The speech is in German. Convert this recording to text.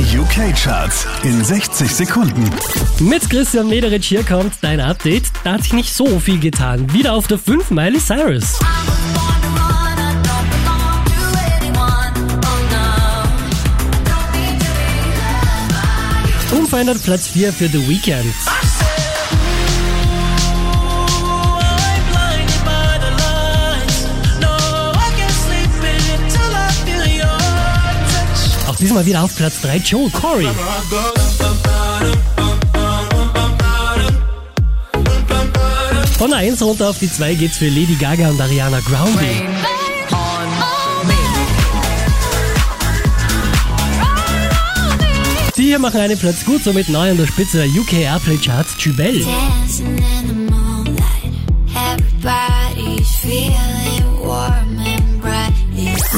Die UK-Charts in 60 Sekunden. Mit Christian Mederich hier kommt dein Update. Da hat sich nicht so viel getan. Wieder auf der 5 Miley Cyrus. Unverändert Platz 4 für The Weeknd. Diesmal wieder auf Platz 3 Joel Corey. Von der 1 runter auf die 2 geht's für Lady Gaga und Ariana Grande. Die hier machen einen Platz gut, somit neu an der Spitze der UK Airplay Charts Jubel.